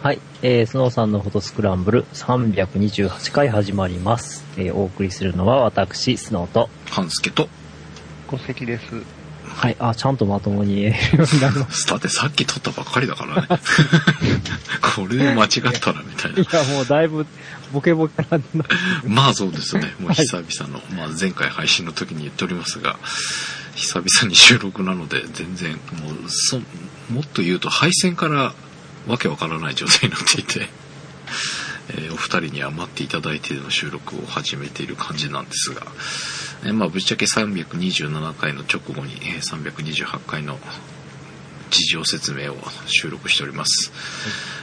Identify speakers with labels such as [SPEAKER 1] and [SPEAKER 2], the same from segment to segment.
[SPEAKER 1] はい、えー、スノーさんのフォトスクランブル328回始まります。えー、お送りするのは私、スノーと。
[SPEAKER 2] 半助と、
[SPEAKER 3] 戸籍です。
[SPEAKER 1] はい、あ、ちゃんとまともに言えるようになりまし
[SPEAKER 2] だってさっき撮ったばっかりだからね。これで間違ったらみたいな。
[SPEAKER 1] た。いや、もうだいぶ、ボケボケなんだ。
[SPEAKER 2] まあそうですね。もう久々の、まあ前回配信の時に言っておりますが、久々に収録なので全然もうそ、もっと言うと配線からわけわからない状態になっていて、えーお二人には待っていただいての収録を始めている感じなんですが、えーまあぶっちゃけ327回の直後にえー328回の事情説明を収録しております。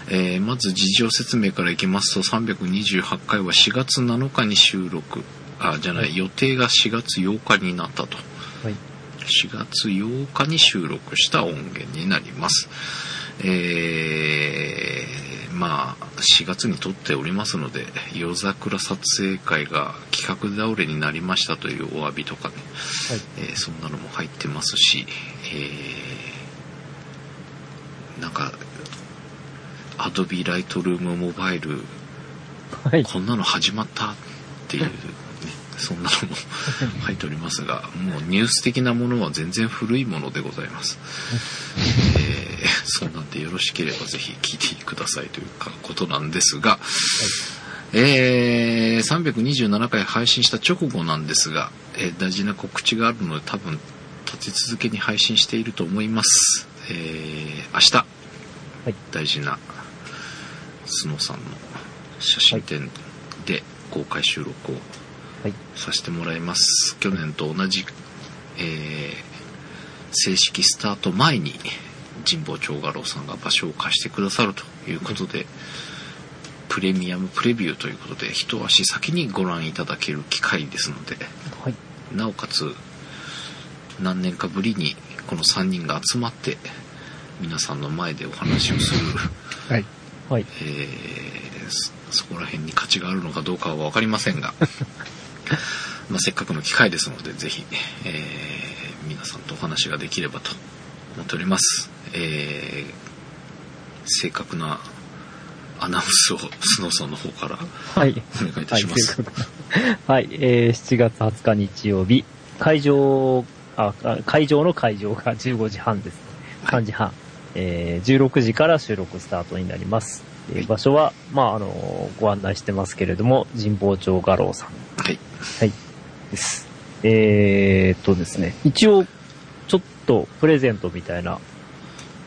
[SPEAKER 2] えーまず事情説明からいきますと328回は4月7日に収録あじゃない予定が4月8日になったと
[SPEAKER 1] はい。
[SPEAKER 2] 4月8日に収録した音源になりますえーまあ4月に撮っておりますので夜桜撮影会が企画倒れになりましたというお詫びとかね、えーそんなのも入ってますし、えーなんか Adobe Lightroom モバイル
[SPEAKER 1] はい。
[SPEAKER 2] こんなの始まったっていう、ね、そんなのも入っておりますが、もうニュース的なものは全然古いものでございます。えー、そんなんでよろしければぜひ聞いてくださいというかことなんですが、えー、327回配信した直後なんですが、えー大事な告知があるので多分立て続けに配信していると思います。えー、明日、
[SPEAKER 1] はい。
[SPEAKER 2] 大事なスノーさんの写真展で公開収録を
[SPEAKER 1] はい。
[SPEAKER 2] させてもらいます去年と同じ、えー正式スタート前に神保町画廊さんが場所を貸してくださるということで、プレミアムプレビューということで一足先にご覧いただける機会ですので
[SPEAKER 1] はい。
[SPEAKER 2] なおかつ何年かぶりにこの3人が集まって皆さんの前でお話をする
[SPEAKER 3] はい。
[SPEAKER 1] はい。
[SPEAKER 2] えーそそこら辺に価値があるのかどうかは分かりませんが まあせっかくの機会ですのでぜひ、えー皆さんとお話ができればと思っております、えー正確なアナウンスをスノーさんの方から
[SPEAKER 1] はい。
[SPEAKER 2] お願いいたします、
[SPEAKER 1] はい、えー、7月20日日曜日、会場、あ、あ会場の会場が15時半ですね。3時半。えー、16時から収録スタートになります。えー場所は、まあ、あのご案内してますけれども、神保町画廊さん。
[SPEAKER 2] はい
[SPEAKER 1] はい。です。えーっとですね、一応、ちょっとプレゼントみたいな、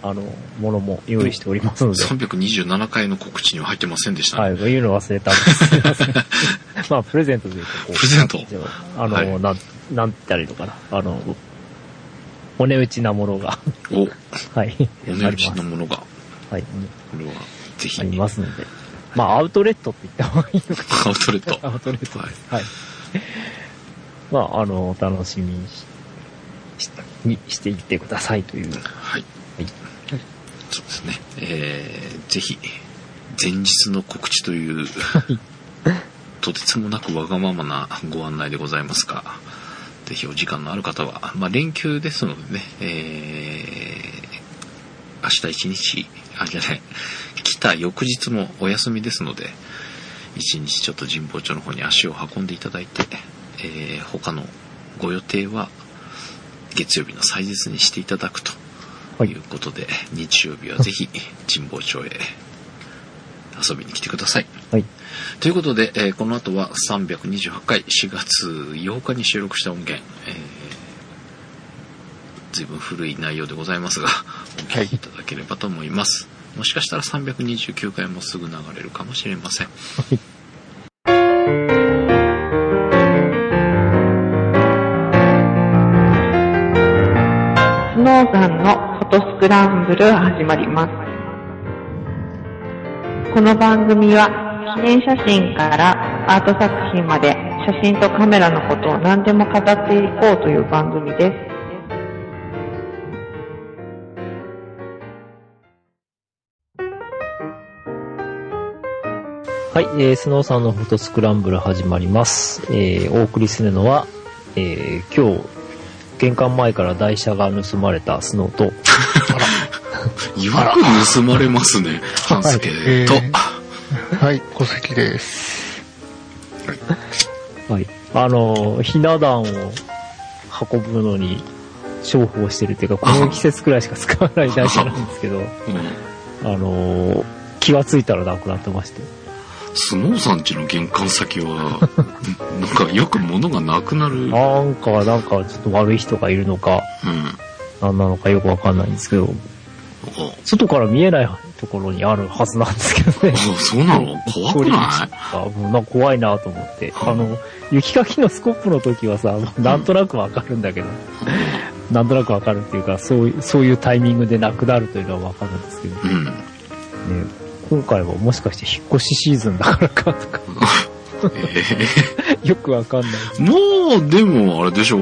[SPEAKER 1] あの、ものも用意しておりますので、
[SPEAKER 2] 327回の告知には入ってませんでしたね、
[SPEAKER 1] はい、言うの忘れたんです。ません。まあ、プレゼントで言うとこう、
[SPEAKER 2] プレゼント
[SPEAKER 1] あの、
[SPEAKER 2] はい
[SPEAKER 1] なん、なんて言ったらいいのかな。あの、お値打ちなものが、
[SPEAKER 2] お
[SPEAKER 1] はい、
[SPEAKER 2] お値打ちのものがこ
[SPEAKER 1] はい、
[SPEAKER 2] れはぜひ
[SPEAKER 1] ありますので。まあ、アウトレットって言った方がいいのか
[SPEAKER 2] アウトレット
[SPEAKER 1] アウトレット
[SPEAKER 2] はい
[SPEAKER 1] です。はい。まあ、あの、お楽しみにししにしていってくださいという。
[SPEAKER 2] はい
[SPEAKER 1] はい。
[SPEAKER 2] そうですね。えー、ぜひ、前日の告知という、とてつもなくわがままなご案内でございますが、ぜひお時間のある方は、まあ連休ですのでね、えー、明日一日、あ、じゃない、来た翌日もお休みですので、一日ちょっと神保町の方に足を運んでいただいて、えー、他のご予定は月曜日の祭日にしていただくとということで、日曜日はぜひ神保町へ遊びに来てください。
[SPEAKER 1] はい。
[SPEAKER 2] ということで、えーこの後は328回4月8日に収録した音源、えー、随分古い内容でございますが、お聞きいただければと思います。もしかしたら329回もすぐ流れるかもしれません。
[SPEAKER 4] スノーさんのトスクランブル始まります。この番組は記念写真からアート作品まで写真とカメラのことを何でも語っていこうという番組です。
[SPEAKER 1] はい、えー、スノーさんのフォトスクランブル始まります。えー、お送りするのは、えー、今日、玄関前から台車が盗まれたスノーと、
[SPEAKER 2] よく盗まれますね、半助と。
[SPEAKER 3] えはい、小関です。
[SPEAKER 1] はい。あの、ひな壇を運ぶのに重宝してるっていうか、この季節くらいしか使わない台車なんですけど、
[SPEAKER 2] うん
[SPEAKER 1] あの、気がついたらなくなってまして。
[SPEAKER 2] スノーさんちの玄関先は、なんかよく物がなくなる。うん。
[SPEAKER 1] なんか、なんかちょっと悪い人がいるのか、なんなのかよくわかんないんですけど、
[SPEAKER 2] あ
[SPEAKER 1] 外から見えないところにあるはずなんですけどね。
[SPEAKER 2] あ、そうなの？怖くない？
[SPEAKER 1] あもうなんか怖いなと思って。あの、雪かきのスコップの時はさ、なんとなくわかるんだけど、なんとなくわかるっていうか、そういう、そういうタイミングでなくなるというのはわかるんですけど、ね、
[SPEAKER 2] うん。
[SPEAKER 1] 今回はもしかして引っ越しシーズンだからかとか、
[SPEAKER 2] え
[SPEAKER 1] よくわかんない。
[SPEAKER 2] えもう、でも、あれでしょ？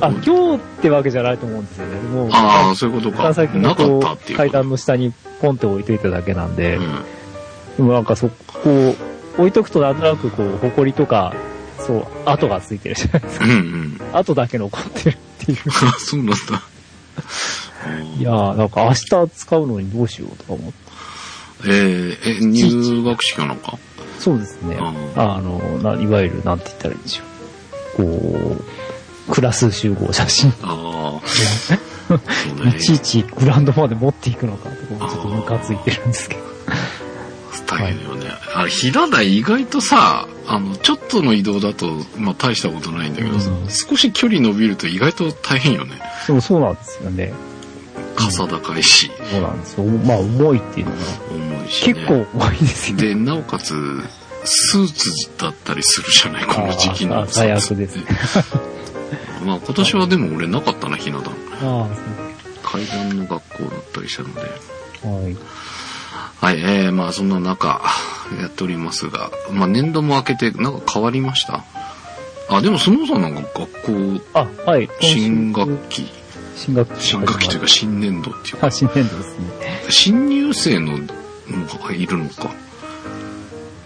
[SPEAKER 1] あ、今日ってわけじゃないと思うんですよね。もう、
[SPEAKER 2] ああ、そういうことか。
[SPEAKER 1] 先
[SPEAKER 2] なか
[SPEAKER 1] こ
[SPEAKER 2] ったっていうう。
[SPEAKER 1] 階段の下にポンって置いといただけなんで、
[SPEAKER 2] うん。
[SPEAKER 1] でもなんかそこ、置いとくとなんとなくこう、埃とか、そう、跡がついてるじゃないですか。
[SPEAKER 2] うんうん。
[SPEAKER 1] 跡だけ残ってるっていう。
[SPEAKER 2] あ、そうなんだ。
[SPEAKER 1] いやー、なんか明日使うのにどうしようとか思って。
[SPEAKER 2] えー、え、入学式かなんか？
[SPEAKER 1] そうですね。
[SPEAKER 2] あ
[SPEAKER 1] あの、ないわゆる、なんて言ったらいいんでしょう。こう、クラス集合写真。
[SPEAKER 2] ああ。そうね
[SPEAKER 1] い。ちいちグラウンドまで持っていくのかとか、ちょっとムカついてるんですけど。
[SPEAKER 2] 大変よね。あれ、平台意外とさ、あの、ちょっとの移動だと、まあ大したことないんだけどさ、
[SPEAKER 1] うん
[SPEAKER 2] 少し距離伸びると意外と大変よね。
[SPEAKER 1] でもそうなんですよね。
[SPEAKER 2] 傘高いし、
[SPEAKER 1] そうなんですよ。まあ、重いっていうのが、
[SPEAKER 2] 重いし、ね。
[SPEAKER 1] 結構重いですよね。
[SPEAKER 2] で、なおかつ、スーツだったりするじゃない、この時期の
[SPEAKER 1] 最悪ですね。
[SPEAKER 2] まあ今年はでも俺なかったな、ひな壇。
[SPEAKER 1] あ
[SPEAKER 2] 階段の学校だったりしたので。
[SPEAKER 1] あ、はい。
[SPEAKER 2] はい、えー、まあそんな中、やっておりますが、まあ年度も明けて、なんか変わりました？あ、でもそのさんなんか学校、
[SPEAKER 1] あ、はい。
[SPEAKER 2] 新学期、
[SPEAKER 1] 新学期。
[SPEAKER 2] 新学期というか新年度っていうか、
[SPEAKER 1] あ、新年度ですね。
[SPEAKER 2] 新入生の、もいるのか。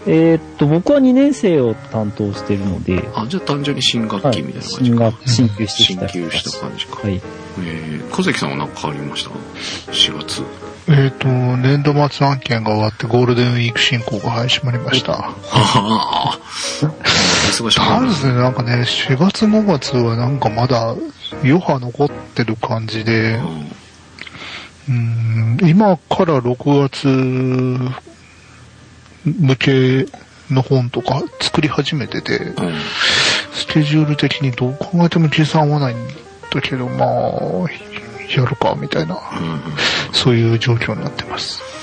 [SPEAKER 1] えーっと、僕は2年生を担当しているので、
[SPEAKER 2] あ、じゃあ単純に新学
[SPEAKER 1] はい
[SPEAKER 2] 期みたいな。感じ
[SPEAKER 1] 新
[SPEAKER 2] か。
[SPEAKER 1] 学、新旧してきた
[SPEAKER 2] した感じか。
[SPEAKER 1] はい。
[SPEAKER 2] えー、小関さんは何か変わりました ?4 月。
[SPEAKER 3] えっ、と、年度末案件が終わってゴールデンウィーク進行が始まりました。
[SPEAKER 2] ああ、忙しくなる
[SPEAKER 3] まずね、なんかね、4月5月はなんかまだ余波残ってる感じで、うん、今から6月向けの本とか作り始めてて、
[SPEAKER 2] うん。
[SPEAKER 3] スケジュール的にどう考えても計算合わないんだけど、まあ、やるか、みたいな、
[SPEAKER 2] うん
[SPEAKER 3] そういう状況になってます。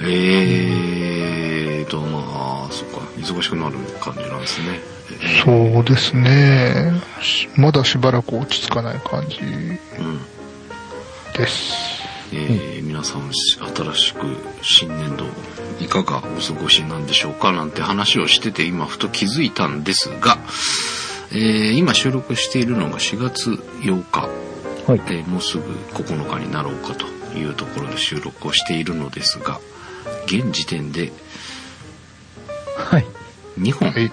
[SPEAKER 2] えーと、まあ、そっか、忙しくなる感じなんですね。えー
[SPEAKER 3] そうですね。しまだしばらく落ち着かない感じ
[SPEAKER 2] うん。
[SPEAKER 3] です。
[SPEAKER 2] えー皆さん、し新しく新年度、いかがお過ごしなんでしょうかなんて話をしてて、今、ふと気づいたんですが、えー今収録しているのが4月8日、
[SPEAKER 1] はい。
[SPEAKER 2] えーもうすぐ9日になろうかというところで収録をしているのですが、現時点で
[SPEAKER 1] はい。
[SPEAKER 2] 2本
[SPEAKER 3] はい。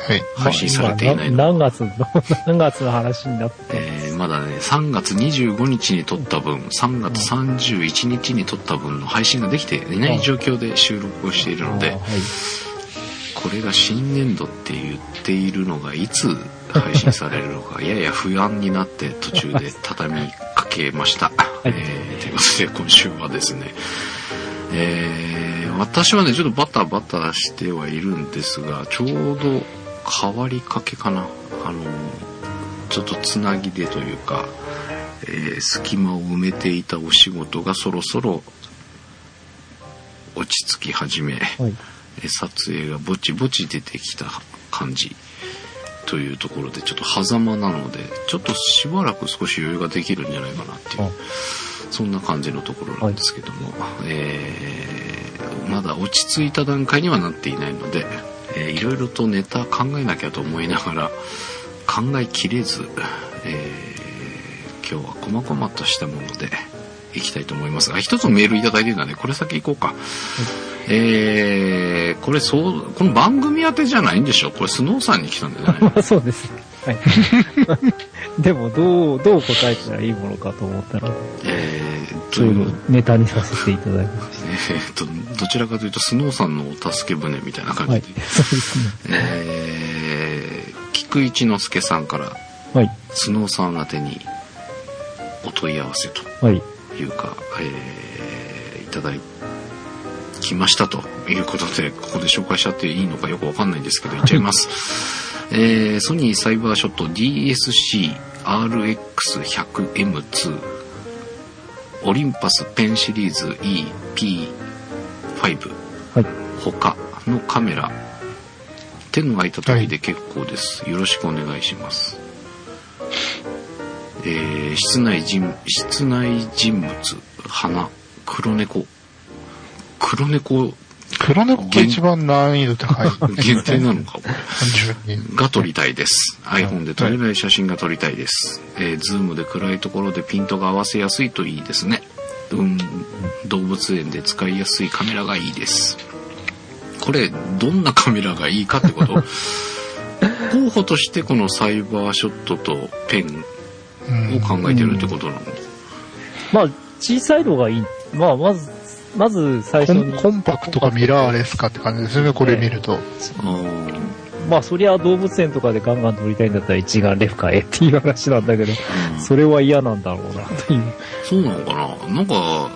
[SPEAKER 3] はい。
[SPEAKER 2] 配信されていないの
[SPEAKER 1] まあな何月の、何月の話になって、
[SPEAKER 2] えーまだね、3月25日に撮った分、3月31日に撮った分の配信ができていない状況で収録をしているので
[SPEAKER 1] はい。
[SPEAKER 2] これが新年度って言っているのがいつ配信されるのか、やや不安になって途中で畳みかけました。
[SPEAKER 1] い
[SPEAKER 2] えーということで今週はですね、えー私はね、ちょっとバタバタしてはいるんですが、ちょうど変わりかけかな。あの、ちょっとつなぎでというか、えー隙間を埋めていたお仕事がそろそろ落ち着き始め、
[SPEAKER 1] はい。
[SPEAKER 2] えー撮影がぼちぼち出てきた感じというところでちょっと狭間なのでちょっとしばらく少し余裕ができるんじゃないかなっていう
[SPEAKER 1] あ
[SPEAKER 2] そんな感じのところなんですけども、えーまだ落ち着いた段階にはなっていないので、えーいろいろとネタ考えなきゃと思いながら考えきれず、えー今日は細々としたものでいきたいと思います。が一つメールいただいてるんだね。これ先行こうか。えー、これそう、この番組宛てじゃないんでしょ？これスノーさんに来たんじゃない
[SPEAKER 1] まあそうです。はい。でも、どう、どう答えたらいいものかと思ったら、
[SPEAKER 2] えーっと、
[SPEAKER 1] そういうのネタにさせていただきまし
[SPEAKER 2] えーっと、どちらかというと、スノーさんのお助け舟みたいな感
[SPEAKER 1] た。はい
[SPEAKER 2] じで。。
[SPEAKER 1] そうですね。
[SPEAKER 2] えー、菊一之助さんから、
[SPEAKER 1] はい。
[SPEAKER 2] スノーさん宛てにお問い合わせと
[SPEAKER 1] はい。
[SPEAKER 2] いうか、えー、いただきましたということで、ここで紹介しちゃっていいのかよくわかんないんですけど、言っちゃいます。えー、ソニーサイバーショット DSC-RX100M2 オリンパスペンシリーズ EP5
[SPEAKER 1] はい。
[SPEAKER 2] 他のカメラ手の空いた時で結構です、よろしくお願いします。えー、室内人室内人物花黒猫。黒猫
[SPEAKER 3] 黒猫が一番難易度高い。
[SPEAKER 2] 限定なのかこれ。が撮りたいです。iPhone で撮れない写真が撮りたいです。えー、ズームで暗いところでピントが合わせやすいといいですね。うん、動物園で使いやすいカメラがいいです。これ、どんなカメラがいいかってこと？候補としてこのサイバーショットとペン
[SPEAKER 3] うん
[SPEAKER 2] を考えてるってことなの、
[SPEAKER 1] まあ、小さいのがいい。まあ、まず、まず最初に。
[SPEAKER 3] コンコンパクトかミラーレスかって感じですね、これ見ると。
[SPEAKER 1] まあ、そりゃ動物園とかでガンガン撮りたいんだったら一眼レフ買えっていう話なんだけど、
[SPEAKER 2] うん
[SPEAKER 1] それは嫌なんだろうな、という。
[SPEAKER 2] そうなのかな？なんか、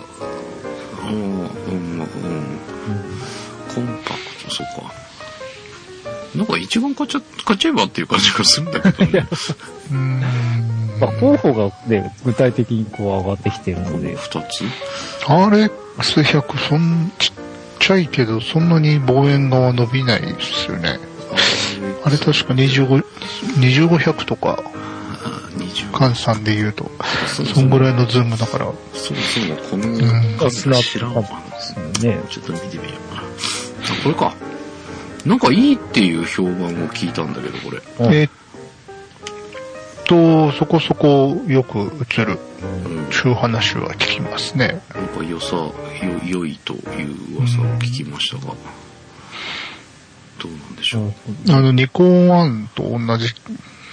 [SPEAKER 2] うん、うん、うん、コンパクト、そうか。なんか一眼買っちゃ、買っちゃえばっていう感じがするんだけどね。
[SPEAKER 3] うーん。
[SPEAKER 1] まあ、候補がね、具体的にこう上がってきてるので、
[SPEAKER 2] 二つ？
[SPEAKER 3] RX100、そん、ちっちゃいけど、そんなに望遠側伸びないですよね。あれ確か25、2500とか、
[SPEAKER 2] あ20
[SPEAKER 3] 換算で言うと、
[SPEAKER 2] そ
[SPEAKER 3] んぐらいのズームだから、
[SPEAKER 2] そもそもこの
[SPEAKER 3] ん
[SPEAKER 2] カメラ
[SPEAKER 1] スナップ
[SPEAKER 2] 知らんわ
[SPEAKER 1] ね。
[SPEAKER 2] ちょっと見てみようかな。あ、これか。なんかいいっていう評判を聞いたんだけど、これ。
[SPEAKER 1] うん
[SPEAKER 3] えーっと、そこそこよく映る、
[SPEAKER 2] うん。
[SPEAKER 3] ちゅう話は聞きますね。
[SPEAKER 2] なんか良さ、よ、良いという噂を聞きましたが。どうなんでしょう。
[SPEAKER 3] あの、ニコン1と同じ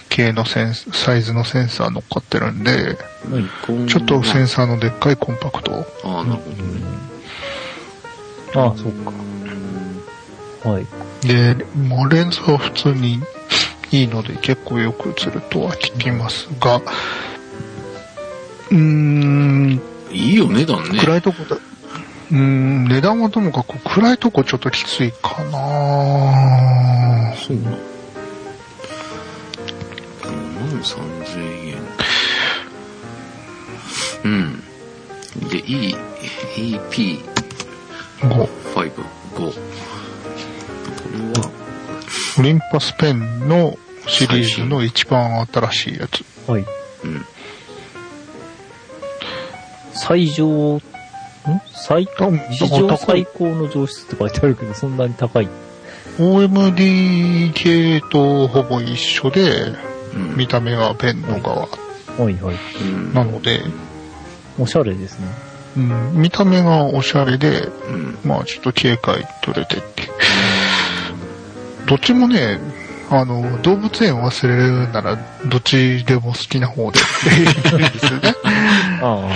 [SPEAKER 3] 系のセンス、サイズのセンサー乗っかってるんで、ちょっとセンサーのでっかいコンパクト。
[SPEAKER 2] ああ、なるほど。
[SPEAKER 1] ああ、そうか。はい。
[SPEAKER 3] で、もうレンズは普通にいいので結構よく映るとは聞きますが、うーん、
[SPEAKER 2] いいよ、値段ね。
[SPEAKER 3] 暗いとこだ、うーん、値段はともかく暗いとこちょっときついかな
[SPEAKER 2] そうな。5万3000円。うん。で、E、EP5、
[SPEAKER 3] 5
[SPEAKER 2] 5。これは、
[SPEAKER 3] オリンパスペンのシリーズの一番新しいやつ。
[SPEAKER 1] はい。
[SPEAKER 2] うん。
[SPEAKER 1] 最上、ん？最史上最高の上質って書いてあるけど、そんなに高い。
[SPEAKER 3] OMD 系とほぼ一緒で、
[SPEAKER 2] うん。
[SPEAKER 3] 見た目がペンの側
[SPEAKER 1] はいはい。
[SPEAKER 2] うん。
[SPEAKER 3] なので、
[SPEAKER 1] おしゃれですね。
[SPEAKER 3] うん、見た目がおしゃれで、
[SPEAKER 2] うん。
[SPEAKER 3] まあちょっと警戒取れてって。どっちもね、あの、動物園忘れるなら、どっちでも好きな方でいいですよね。
[SPEAKER 1] ああ。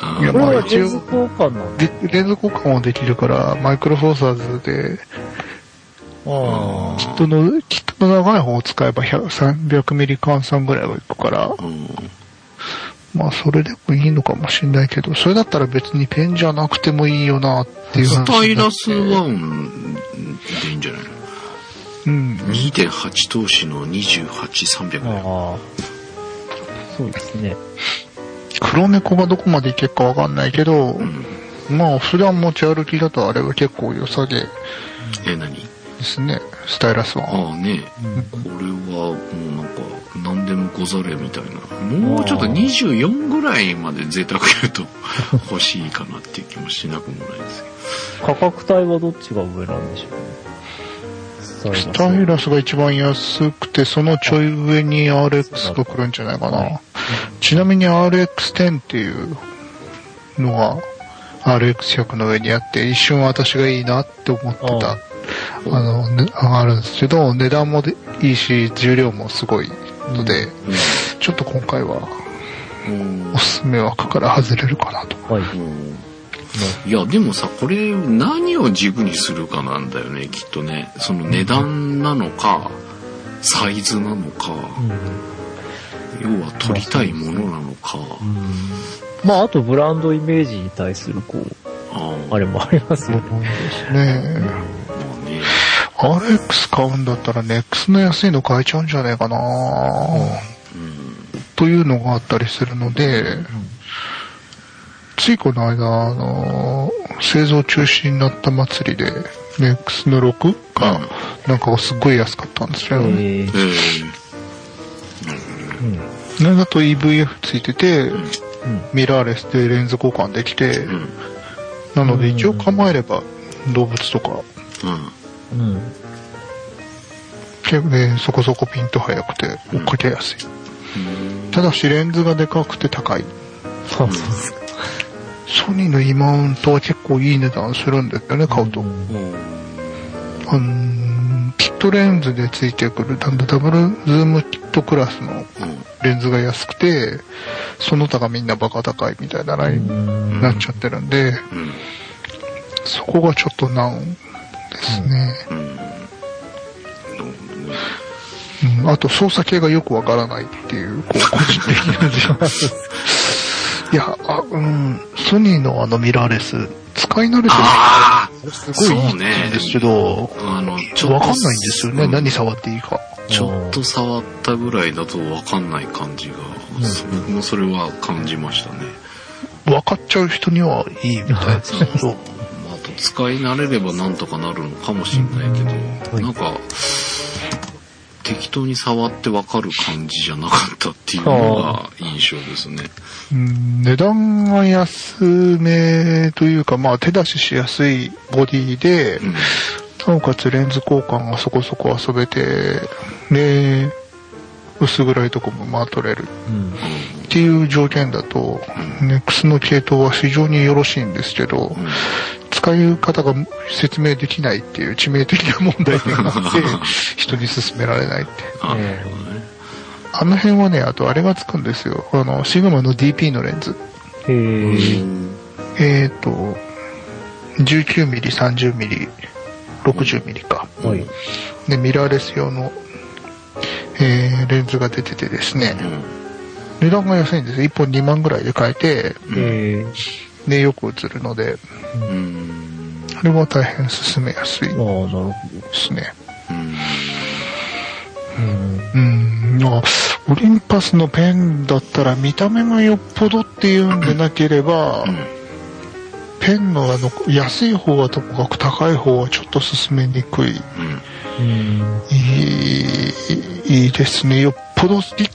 [SPEAKER 2] あ
[SPEAKER 3] いや
[SPEAKER 1] これは
[SPEAKER 3] まあ一応
[SPEAKER 1] レンズ交換なんだ。
[SPEAKER 3] で、レンズ交換もできるから、マイクロフォーサーズで、
[SPEAKER 1] あ
[SPEAKER 3] キットの、キットの長い方を使えば100 300ミリ換算ぐらいはいくから、
[SPEAKER 2] うん。
[SPEAKER 3] まあそれでもいいのかもしれないけど、それだったら別にペンじゃなくてもいいよなっていう話
[SPEAKER 2] スタイラスワンでいいんじゃないの？
[SPEAKER 3] うん。
[SPEAKER 2] 2.8投資の28300
[SPEAKER 1] あ。
[SPEAKER 2] 円。
[SPEAKER 1] ああ。そうですね。
[SPEAKER 3] 黒猫がどこまでいけるかわかんないけど、
[SPEAKER 2] うん。
[SPEAKER 3] まあ普段持ち歩きだとあれは結構良さげで
[SPEAKER 2] え、何？
[SPEAKER 3] すね、スタイラスは。
[SPEAKER 2] ああね、これはもうなんか何でもござれみたいなもうちょっと24ぐらいまで贅沢言うと 欲しいかなっていう気もしなくもないですけ
[SPEAKER 1] 価格帯はどっちが上なんでしょうね。スタイラス
[SPEAKER 3] スタイラスが一番安くて、そのちょい上に RX が来るんじゃないかな。ちなみに RX10 っていうのが RX100 の上にあって、一瞬私がいいなって思ってた。あの、ね、上がるんですけど、値段もでいいし、重量もすごいので、ちょっと今回は
[SPEAKER 2] うん。
[SPEAKER 3] おすすめ枠から外れるかなと。
[SPEAKER 1] はい。
[SPEAKER 2] うんいや、でもさ、これ何を軸にするかなんだよね、きっとね。その値段なのか、サイズなのか、要は取りたいものなのか。
[SPEAKER 1] まあ、あとブランドイメージに対する、こう、
[SPEAKER 2] あ
[SPEAKER 1] あれもありますよね。
[SPEAKER 3] ね
[SPEAKER 2] あ、まあね。
[SPEAKER 3] え。RX 買うんだったら NEX の安いの買えちゃうんじゃねえかな、
[SPEAKER 2] うん。
[SPEAKER 3] というのがあったりするので、ついこの間、あの製造中止になった祭りで、NEX の6が、なんかすっごい安かったんですよ。
[SPEAKER 1] え
[SPEAKER 3] ね
[SPEAKER 1] うん
[SPEAKER 3] なんだと EVF ついてて、
[SPEAKER 2] ん
[SPEAKER 3] ミラーレスでレンズ交換できて、
[SPEAKER 2] えうん。
[SPEAKER 3] なので一応構えれば動物とか、
[SPEAKER 2] うん。
[SPEAKER 1] うん。
[SPEAKER 3] 結構ね、そこそこピント速くて追っかけやすい。ただしレンズがでかくて高い。
[SPEAKER 1] そうそうそう。
[SPEAKER 3] ソニーの E マウントは結構いい値段するんですよね、買うと。
[SPEAKER 1] ん
[SPEAKER 3] あのーキットレンズでついてくる、ダブルズームキットクラスのレンズが安くて、その他がみんなバカ高いみたいなラインになっちゃってるんで、
[SPEAKER 2] うん。
[SPEAKER 3] そこがちょっと難ですね。
[SPEAKER 2] うん。
[SPEAKER 3] あと操作系がよくわからないっていう、こう、個人的な。いや、あ、うん、ソニーのあのミラーレス、使い慣れてる
[SPEAKER 2] あ
[SPEAKER 3] 人すごいいいんですけど、
[SPEAKER 2] あ、あの、ちょっと。
[SPEAKER 3] わかんないんですよね、
[SPEAKER 2] うん。
[SPEAKER 3] 何触っていいか。
[SPEAKER 2] ちょっと触ったぐらいだとわかんない感じが、僕もそれは感じましたね。
[SPEAKER 3] 分かっちゃう人にはいいみたいですけど、
[SPEAKER 2] まあ、あと使い慣れればなんとかなるのかもしれないけど、
[SPEAKER 1] うん。
[SPEAKER 2] なんか、適当に触ってわかる感じじゃなかったっていうのが印象ですね。
[SPEAKER 3] うん値段が安めというか、まあ手出ししやすいボディで、
[SPEAKER 2] うん。
[SPEAKER 3] なおかつレンズ交換がそこそこ遊べて、で、薄暗いとこもまあ撮れる
[SPEAKER 1] うん。
[SPEAKER 3] っていう条件だと、NEX の系統は非常によろしいんですけど、
[SPEAKER 2] うん。
[SPEAKER 3] 使い方が説明できないっていう致命的な問題点があって、人に勧められないって。
[SPEAKER 2] あ、
[SPEAKER 3] の辺はね、あとあれがつくんですよ。あの、シグマの DP のレンズ。
[SPEAKER 1] へえ。
[SPEAKER 3] えーと、19mm、30mm、60mm か。
[SPEAKER 1] はい。
[SPEAKER 3] で、ミラーレス用の、えーレンズが出ててですね、値段が安いんですよ。1本2万ぐらいで買えて、
[SPEAKER 1] へえ。
[SPEAKER 3] で、よく映るので、
[SPEAKER 2] うん。うん。
[SPEAKER 3] あれは大変進めやすいで
[SPEAKER 1] ああ、なるほ
[SPEAKER 3] すね。
[SPEAKER 2] うん。
[SPEAKER 1] ど。うん。
[SPEAKER 3] うん、まあ、オリンパスのペンだったら見た目がよっぽどっていうんでなければ、ペンのあの、安い方はともかく高い方はちょっと進めにくい。
[SPEAKER 2] うん。
[SPEAKER 1] うん。
[SPEAKER 3] いい、いいですね。よっぽど好き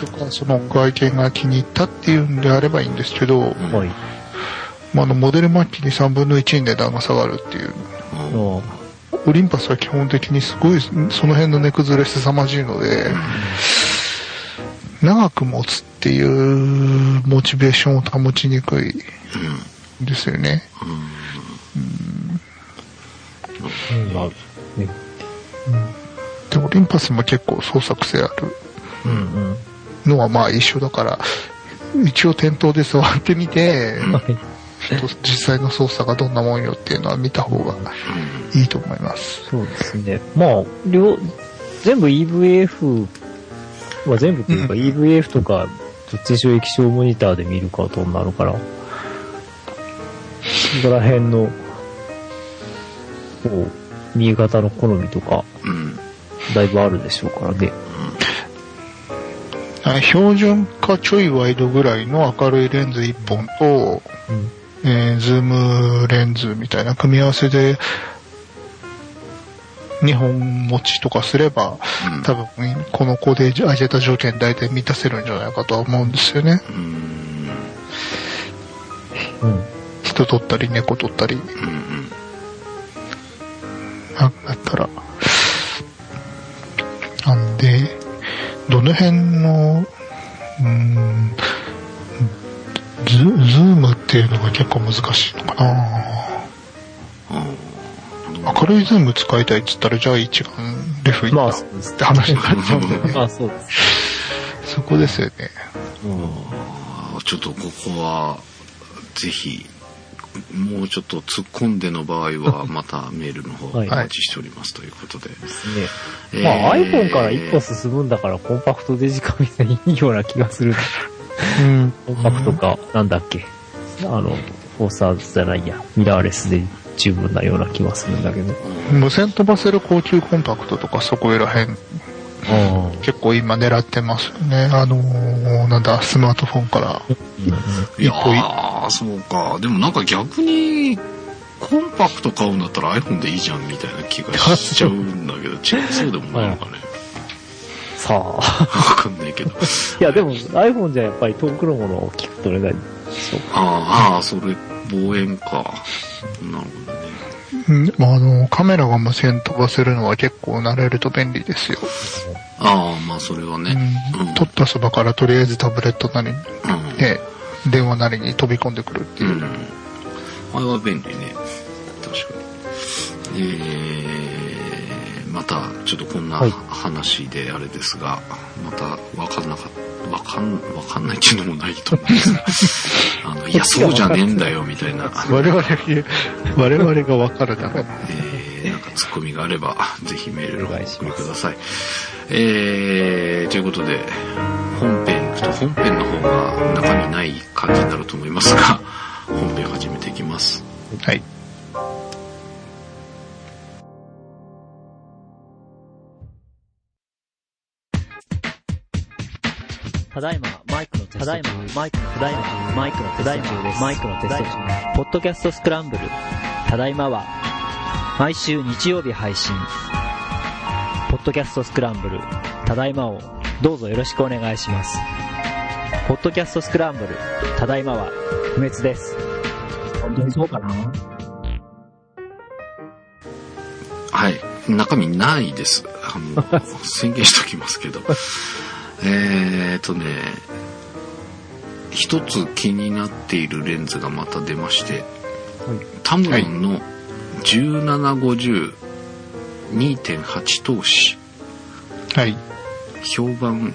[SPEAKER 3] とか、その外見が気に入ったっていうんであればいいんですけど、
[SPEAKER 1] はい。
[SPEAKER 3] まあ、あの、モデル末期に3分の1に値段が下がるっていう。
[SPEAKER 1] あ
[SPEAKER 3] オリンパスは基本的にすごい、その辺の値崩れ凄まじいので、長く持つっていうモチベーションを保ちにくいんですよね。
[SPEAKER 1] あ。うん。まあ、ね。
[SPEAKER 3] で、オリンパスも結構創作性ある
[SPEAKER 1] うんうん。
[SPEAKER 3] のはまあ一緒だから、一応店頭で触ってみて、
[SPEAKER 1] はい。
[SPEAKER 3] 実際の操作がどんなもんよっていうのは見た方がいいと思います。
[SPEAKER 1] そうですね。まあ、両、全部 EVF、まあ全部っていうか EVF とか、どっちにしろ液晶モニターで見るかとなるから、そこら辺の、こう、見え方の好みとか、
[SPEAKER 2] うん。
[SPEAKER 1] だいぶあるでしょうからね。
[SPEAKER 3] あ標準かちょいワイドぐらいの明るいレンズ1本と、
[SPEAKER 1] うん。
[SPEAKER 3] えーズームレンズみたいな組み合わせで、2本持ちとかすれば、
[SPEAKER 2] うん
[SPEAKER 3] 多分、この子で挙げた条件大体満たせるんじゃないかとは思うんですよね。
[SPEAKER 2] うん。
[SPEAKER 1] うん。
[SPEAKER 3] 人撮ったり猫撮ったり、
[SPEAKER 2] うん。
[SPEAKER 3] なんだったら。どの辺の、うーん、ズズームっていうのが結構難しいのかな
[SPEAKER 2] あ
[SPEAKER 3] 明るいズーム使いたいって言ったら、じゃあ一眼レフいった
[SPEAKER 1] まあ、
[SPEAKER 3] っ。て話になっちゃうんでね。
[SPEAKER 1] まあ、そうです。
[SPEAKER 3] そこですよね。
[SPEAKER 1] うん。
[SPEAKER 2] あちょっとここは、ぜひ、もうちょっと突っ込んでの場合は、またメールの方お
[SPEAKER 1] はい
[SPEAKER 2] 待ちしておりますということで。
[SPEAKER 1] ね。
[SPEAKER 2] えー
[SPEAKER 1] まあ、iPhone から一歩進むんだから、コンパクトデジカメでいいような気がする。
[SPEAKER 3] うん。
[SPEAKER 1] コンパクトか、なんだっけ。あの、フォーサーズじゃないや、ミラーレスで十分なような気がするんだけど。
[SPEAKER 3] 無線飛ばせる高級コンパクトとかそこら辺
[SPEAKER 1] あ
[SPEAKER 3] 結構今狙ってますよね。あのーなんだ、スマートフォンから。
[SPEAKER 2] いやー、そうか。でもなんか逆に、コンパクト買うんだったら iPhone でいいじゃんみたいな気がしちゃうんだけど、違う、そうでもないのかね。
[SPEAKER 1] さあ。
[SPEAKER 2] わかんないけど。
[SPEAKER 1] いや、でも iPhone じゃやっぱり遠くのものを大きく撮れないでしょ。
[SPEAKER 2] あーあー、それ、望遠か。なるほどね。
[SPEAKER 3] うん、まあ、あの、カメラが無線飛ばせるのは結構慣れると便利ですよ。
[SPEAKER 2] ああ、まあそれはね。
[SPEAKER 3] うん
[SPEAKER 2] うん
[SPEAKER 3] 撮ったそばからとりあえずタブレットなりに、
[SPEAKER 2] うん。
[SPEAKER 3] ね、電話なりに飛び込んでくるっていうう。
[SPEAKER 2] ん。あれは便利ね。確かに。えー、また、ちょっとこんな
[SPEAKER 1] はい
[SPEAKER 2] 話であれですが、またわかんなかった、わかん、わかんないっていうのもないと思うんですが、あの、いや、そうじゃねえんだよ、みたいな、
[SPEAKER 3] 我々に、我々がわかるために。
[SPEAKER 2] えー、なんかツッコミがあれば、ぜひメールをお送りください。えー、ということで、本編の方が中身ない感じになると思いますが、本編始めていきます。
[SPEAKER 3] はい。
[SPEAKER 1] ただいま、マイクのテスト中。ただいま、マイクの、ただいま、マイクのテスト中です。マイクのテスト中。ポッドキャストスクランブル。ただいまは、毎週日曜日配信。ポッドキャストスクランブル。ただいまを、どうぞよろしくお願いします。ポッドキャストスクランブル。ただいまは、不滅です。本当にそうかな？
[SPEAKER 2] はい。中身ないです。あの、宣言しときますけど。えーとね、一つ気になっているレンズがまた出まして、タムロンの1750 2.8投資
[SPEAKER 3] はい。
[SPEAKER 2] 評判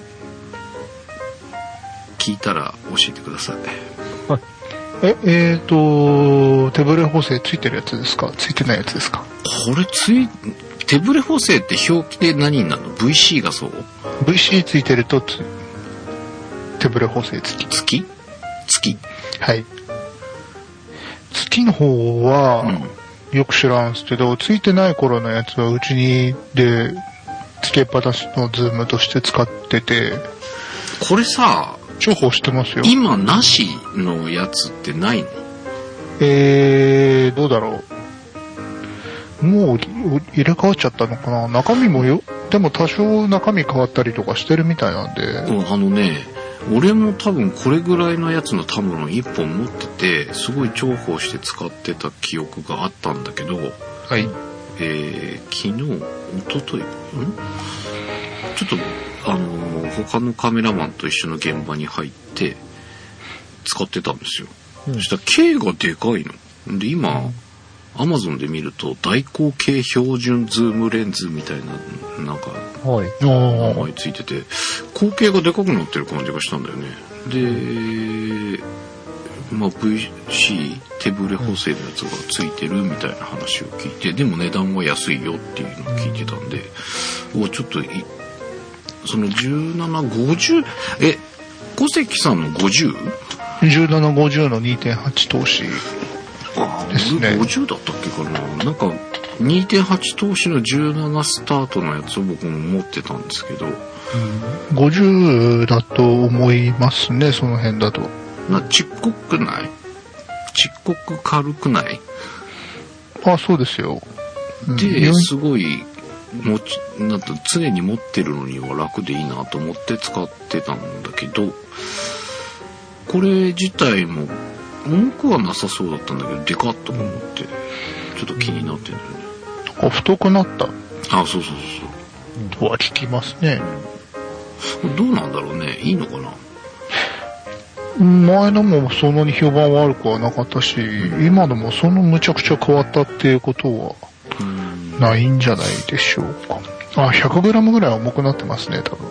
[SPEAKER 2] 聞いたら教えてください。
[SPEAKER 3] え、えーと、手ブレ補正ついてるやつですか？ついてないやつですか？
[SPEAKER 2] これつい、手ブレ補正って表記で何になるの ?VC がそう
[SPEAKER 3] ?VC ついてるとつ、手ブレ補正付き。
[SPEAKER 2] 月？月？
[SPEAKER 3] はい。月の方は、
[SPEAKER 2] うん。
[SPEAKER 3] よく知らんすけど、ついてない頃のやつはうちにで、つけっぱなしのズームとして使ってて、
[SPEAKER 2] これさ、
[SPEAKER 3] 重宝してますよ。
[SPEAKER 2] 今なしのやつってないの？
[SPEAKER 3] えー、どうだろう。もう入れ替わっちゃったのかな？中身もよ、でも多少中身変わったりとかしてるみたいなんで、
[SPEAKER 2] うんあのね、俺も多分これぐらいのやつのタムロン1本持ってて、すごい重宝して使ってた記憶があったんだけど、
[SPEAKER 3] はい。
[SPEAKER 2] えー、昨日、一昨日？ん？ちょっと、あのー他のカメラマンと一緒の現場に入って、使ってたんですよ。
[SPEAKER 1] うん
[SPEAKER 2] そしたら K がでかいの。で、今、アマゾンで見ると、大口径標準ズームレンズみたいな、なんか、
[SPEAKER 1] はい。
[SPEAKER 2] 名前ついてて、口径がでかくなってる感じがしたんだよね。で、まあ、VC 手ブレ補正のやつがついてるみたいな話を聞いて、でも値段は安いよっていうのを聞いてたんで、おちょっとい、その17、50、え、小関さんの 50?
[SPEAKER 3] 1750の2.8投資。ですね
[SPEAKER 2] 俺50だったっけかな？なんか、2.8投資の17スタートのやつを僕も持ってたんですけど、
[SPEAKER 3] 50だと思いますね、その辺だと。
[SPEAKER 2] な、ちっこくない？ちっこく軽くない？
[SPEAKER 3] あ、そうですよ。うん
[SPEAKER 2] で、すごい、持ち、なんと常に持ってるのには楽でいいなと思って使ってたんだけど、これ自体も重くはなさそうだったんだけど、でかっと思って、ちょっと気になってんだよね。
[SPEAKER 3] こう太くなった？
[SPEAKER 2] あ、そうそうそう
[SPEAKER 3] とは聞きますね。
[SPEAKER 2] そう。どうなんだろうね。いいのかな？
[SPEAKER 3] 前のもそんなに評判悪くはなかったし、今のもそのむちゃくちゃ変わったっていうことは。ないんじゃないでしょうか。あ、100g ぐらい重くなってますね、多分。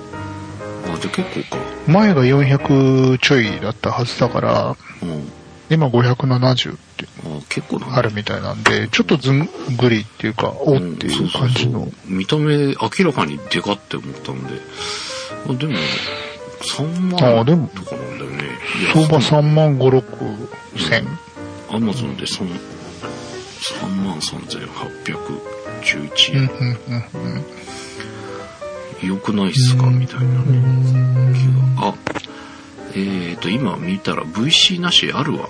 [SPEAKER 2] あ、じゃあ結構か。
[SPEAKER 3] 前が400ちょいだったはずだから、
[SPEAKER 2] うん。
[SPEAKER 3] 今570って
[SPEAKER 2] あ、
[SPEAKER 3] るみたいなんで、ちょっとずんぐりっていうか、おっていう感じの。
[SPEAKER 2] 見た目明らかにでかって思ったんで。あでも、3万
[SPEAKER 3] あでも
[SPEAKER 2] とかなんだよね。
[SPEAKER 3] 相場3万5、6千？
[SPEAKER 2] アマゾンで3、3万3811
[SPEAKER 3] うん、
[SPEAKER 2] 円。
[SPEAKER 3] うん、うん、うん。
[SPEAKER 2] 良くないっすか？みたいなね。気が。あ、えーと、今見たら VC なしあるわ。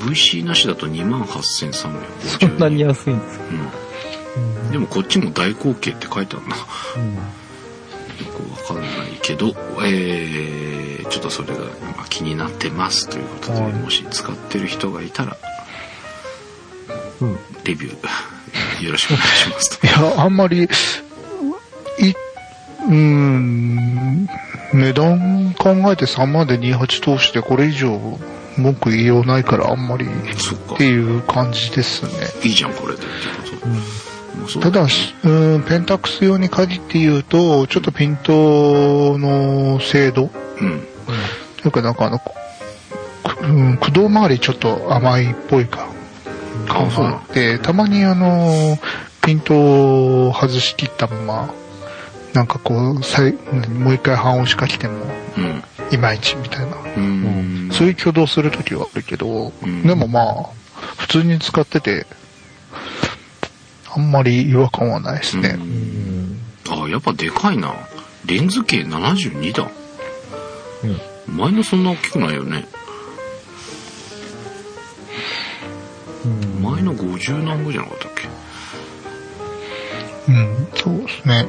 [SPEAKER 2] VC なしだと28,350円。
[SPEAKER 1] そんなに安いんですか？
[SPEAKER 2] うん。でもこっちも大口径って書いてあるな。よ
[SPEAKER 1] うん。
[SPEAKER 2] くわかんないけど、えー、ちょっとそれが今気になってますということで、
[SPEAKER 1] はい
[SPEAKER 2] もし使ってる人がいたら、
[SPEAKER 1] うん。
[SPEAKER 2] レビュー よろしくお願いしますと。
[SPEAKER 3] いや、あんまり、い、うーん、値段考えて3万で28通してこれ以上文句言いようないからあんまりっ
[SPEAKER 2] そっか。
[SPEAKER 3] ていう感じですね。
[SPEAKER 2] いいじゃん、これでってこと。
[SPEAKER 3] ただ、うーん、ペンタックス用に限って言うと、ちょっとピントの精度
[SPEAKER 2] うん。
[SPEAKER 3] というかなんかあの、くうん、駆動周りちょっと甘いっぽいか、感があって、たまにあの、ピントを外し切ったまま、なんかこう、さいもう一回半押しかけても、
[SPEAKER 2] うん。
[SPEAKER 3] いまいちみたいな。
[SPEAKER 2] うん。
[SPEAKER 3] そういう挙動するときはあるけど、
[SPEAKER 2] うん
[SPEAKER 3] でもまあ、普通に使ってて、あんまり違和感はないですね。
[SPEAKER 1] うん。
[SPEAKER 2] あ、やっぱでかいな。レンズ径72だ。
[SPEAKER 1] うん。
[SPEAKER 2] 前のそんな大きくないよね。
[SPEAKER 1] うん。
[SPEAKER 2] 前の50なんぼじゃなかったっけ？
[SPEAKER 3] うん、そうですね。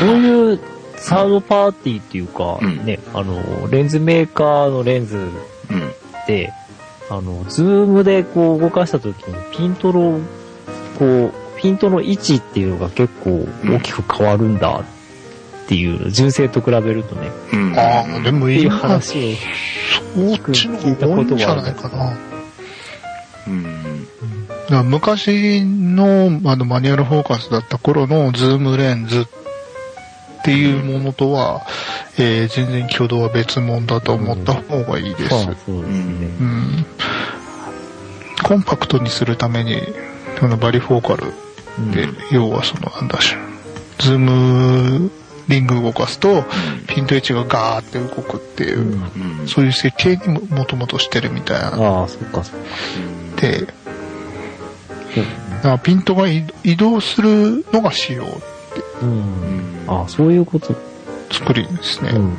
[SPEAKER 1] こういうサードパーティーっていうか、
[SPEAKER 2] うん
[SPEAKER 1] ね、あの、レンズメーカーのレンズ
[SPEAKER 2] うん。
[SPEAKER 1] で、あの、ズームでこう動かした時にピントの、こう、ピントの位置っていうのが結構大きく変わるんだっていう、純正と比べるとね、
[SPEAKER 2] うん。
[SPEAKER 3] ああ、でも
[SPEAKER 1] いう
[SPEAKER 3] 今、
[SPEAKER 1] 話を、
[SPEAKER 3] そっちの方が多いんじゃないかな。
[SPEAKER 2] うん。
[SPEAKER 3] だから昔のあのマニュアルフォーカスだった頃のズームレンズっていうものとは、えー全然挙動は別物だと思った方がいいです。コンパクトにするために、そのバリフォーカルで、要はそのなんだし、ズームリング動かすと、ピント位置がガーって動くっていう、
[SPEAKER 1] うん。
[SPEAKER 2] うん。
[SPEAKER 3] そういう設計にももともとしてるみたいな。
[SPEAKER 1] ああ、そっかそっか。
[SPEAKER 3] で、
[SPEAKER 1] そう
[SPEAKER 3] だからピントが移移動するのが仕様
[SPEAKER 1] うん。ああ、そういうこと。
[SPEAKER 3] 作りですね。
[SPEAKER 1] うん。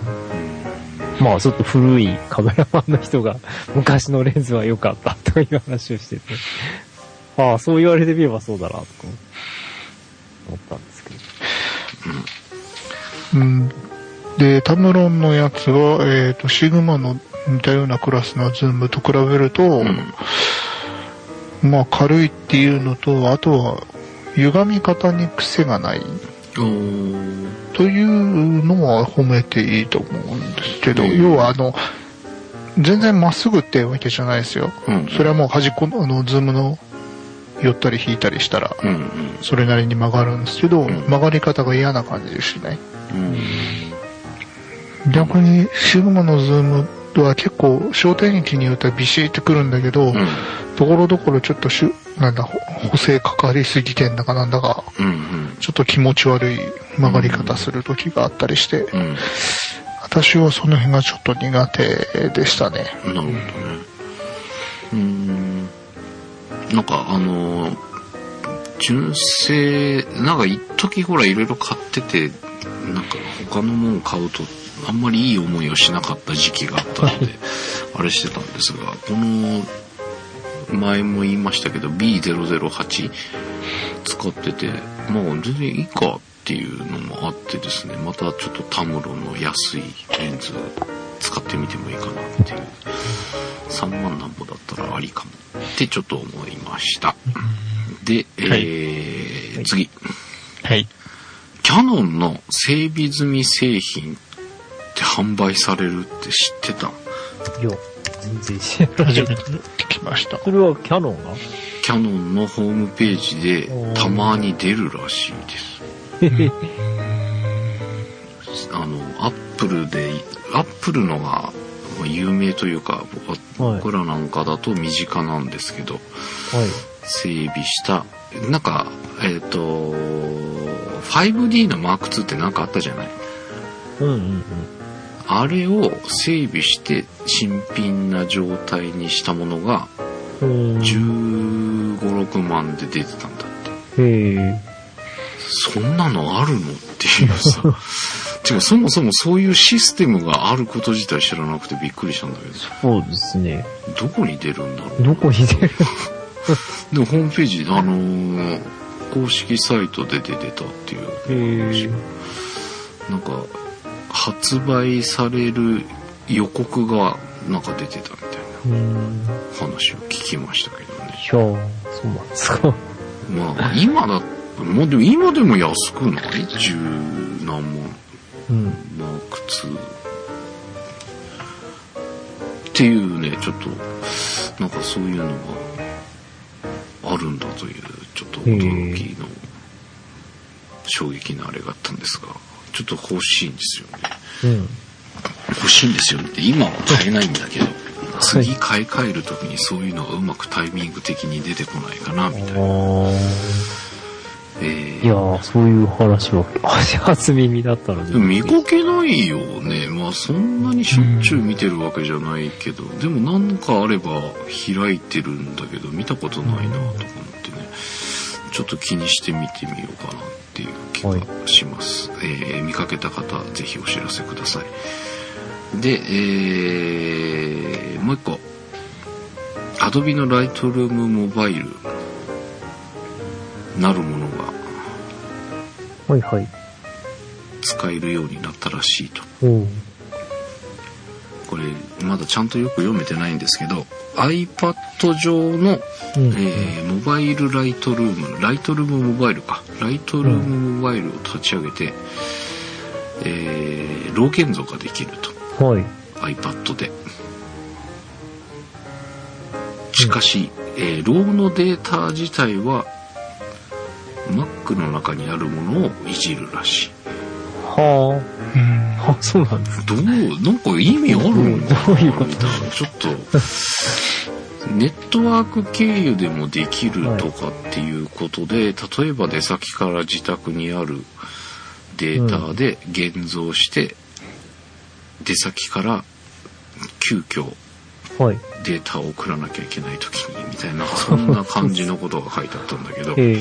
[SPEAKER 1] まあ、ちょっと古いカメラマンの人が、昔のレンズは良かったという話をしてて、ああ、そう言われてみればそうだな、とか思ったんですけど。
[SPEAKER 3] うん、で、タムロンのやつは、えっ、と、シグマの似たようなクラスのズームと比べると、
[SPEAKER 2] うん。
[SPEAKER 3] まあ軽いっていうのと、あとは歪み方に癖がない。というのは褒めていいと思うんですけど、
[SPEAKER 2] うん
[SPEAKER 3] 要はあの、全然まっすぐってわけじゃないですよ。
[SPEAKER 2] うん。
[SPEAKER 3] それはもう端っこの、あの、ズームの寄ったり引いたりしたら。それなりに曲がるんですけど、
[SPEAKER 2] ん
[SPEAKER 3] 曲がり方が嫌な感じですね。
[SPEAKER 2] うん。
[SPEAKER 3] 逆にシグマのズームは結構焦点位置によってはビシッてくるんだけど、
[SPEAKER 2] うん。
[SPEAKER 3] ところどころちょっとしゅ、なんだ、ほ補正かかりすぎてんだかなんだか、
[SPEAKER 2] うん。うん。
[SPEAKER 3] ちょっと気持ち悪い曲がり方する時があったりして、
[SPEAKER 2] うん。
[SPEAKER 3] 私はその辺がちょっと苦手でしたね。
[SPEAKER 2] なるほどね。うーん。なんかあのー純正、なんか一時ほらいろいろ買ってて、なんか他のもの買うとあんまりいい思いをしなかった時期があったので、あれしてたんですが、この、前も言いましたけど B008 使ってて、まあ全然いいかっていうのもあってですね、またちょっとタムロンの安いレンズ使ってみてもいいかなっていう。3万なんぼだったらありかもってちょっと思いました。で、えー次。
[SPEAKER 3] はい。
[SPEAKER 2] キャノンの整備済み製品って販売されるって知ってた？
[SPEAKER 1] いや、全然知らない。
[SPEAKER 3] 初めて聞きました。
[SPEAKER 1] それはキャノンが？
[SPEAKER 2] キャノンのホームページでたまに出るらしいです。あの、アップルで、アップルのがまあ有名というか、僕らなんかだと身近なんですけど、
[SPEAKER 1] はい。
[SPEAKER 2] 整備した、なんか、えっ、と、5D の Mark II ってなんかあったじゃない？
[SPEAKER 1] うんうん
[SPEAKER 2] あれを整備して新品な状態にしたものが
[SPEAKER 1] うん。うん。
[SPEAKER 2] 15、6万で出てたんだって。
[SPEAKER 1] へえ。
[SPEAKER 2] そんなのあるの？っていうさ。てかそもそもそういうシステムがあること自体知らなくてびっくりしたんだけ
[SPEAKER 1] そうですね。
[SPEAKER 2] ど、どこに出るんだろう？
[SPEAKER 1] どこに出る？
[SPEAKER 2] でもホームページ、あのー公式サイトで出てたっていう
[SPEAKER 1] へえ。
[SPEAKER 2] なんか、発売される予告がなんか出てたみたい
[SPEAKER 1] うん。
[SPEAKER 2] な話を聞きましたけどね。
[SPEAKER 1] いやーそうなんですか。
[SPEAKER 2] まあ、今だ、もうでも今でも安くない？十何万、
[SPEAKER 1] うん。
[SPEAKER 2] マーク2。っていうね、ちょっと、なんかそういうのがあるんだという、ちょっと驚きの衝撃なあれがあったんですが、ちょっと欲しいんですよね。
[SPEAKER 1] うん。
[SPEAKER 2] 欲しいんですよって今は買えないんだけど、次買い替える時にそういうのがうまくタイミング的に出てこないかなみたいな。
[SPEAKER 1] あ
[SPEAKER 2] え
[SPEAKER 1] ー
[SPEAKER 2] ー
[SPEAKER 1] いやーそういう話は、足 初耳だったので。
[SPEAKER 2] 見かけないよね。まあそんなにしょっちゅう見てるわけじゃないけど、でもなんかあれば開いてるんだけど、見たことないなとか思ってね、ちょっと気にして見てみようかなっていう気がします。えー見かけた方、ぜひお知らせください。で、えーもう一個。Adobe の Lightroom モバイルなるものが
[SPEAKER 1] はいはい。
[SPEAKER 2] 使えるようになったらしいと。これまだちゃんとよく読めてないんですけど iPad 上の、
[SPEAKER 1] うん。
[SPEAKER 2] えーモバイルライトルームライトルームモバイルかライトルームモバイルを立ち上げて、えー、ロー現像ができると
[SPEAKER 1] はい。
[SPEAKER 2] iPad でしかし、えーローのデータ自体は Mac の中にあるものをいじるらしい
[SPEAKER 1] は
[SPEAKER 3] うん。
[SPEAKER 1] あ。あ、そうなんです。
[SPEAKER 2] どうなんか意味あるんだ
[SPEAKER 1] どういうこと？
[SPEAKER 2] みたいなちょっとネットワーク経由でもできるとかっていうことで、例えば出先から自宅にあるデータで現像して、出先から急遽
[SPEAKER 1] はい。
[SPEAKER 2] データを送らなきゃいけない時にみたいなそんな感じのことが書いてあったんだけど
[SPEAKER 1] へえ。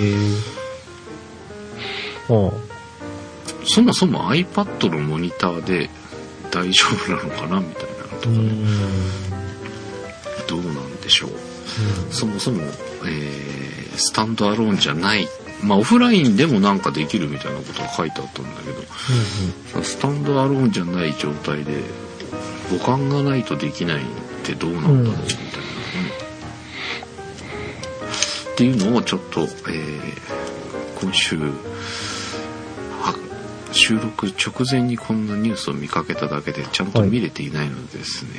[SPEAKER 1] ああ。
[SPEAKER 2] そもそも iPad のモニターで大丈夫なのかなみたいなのとかね。どうなんでしょう。そもそも、えースタンドアローンじゃない、まあオフラインでもなんかできるみたいなことが書いてあったんだけど、スタンドアローンじゃない状態で、母艦がないとできないってどうなんだろうみたいなね。っていうのをちょっと、えー今週、は収録直前にこんなニュースを見かけただけでちゃんと見れていないのでですね、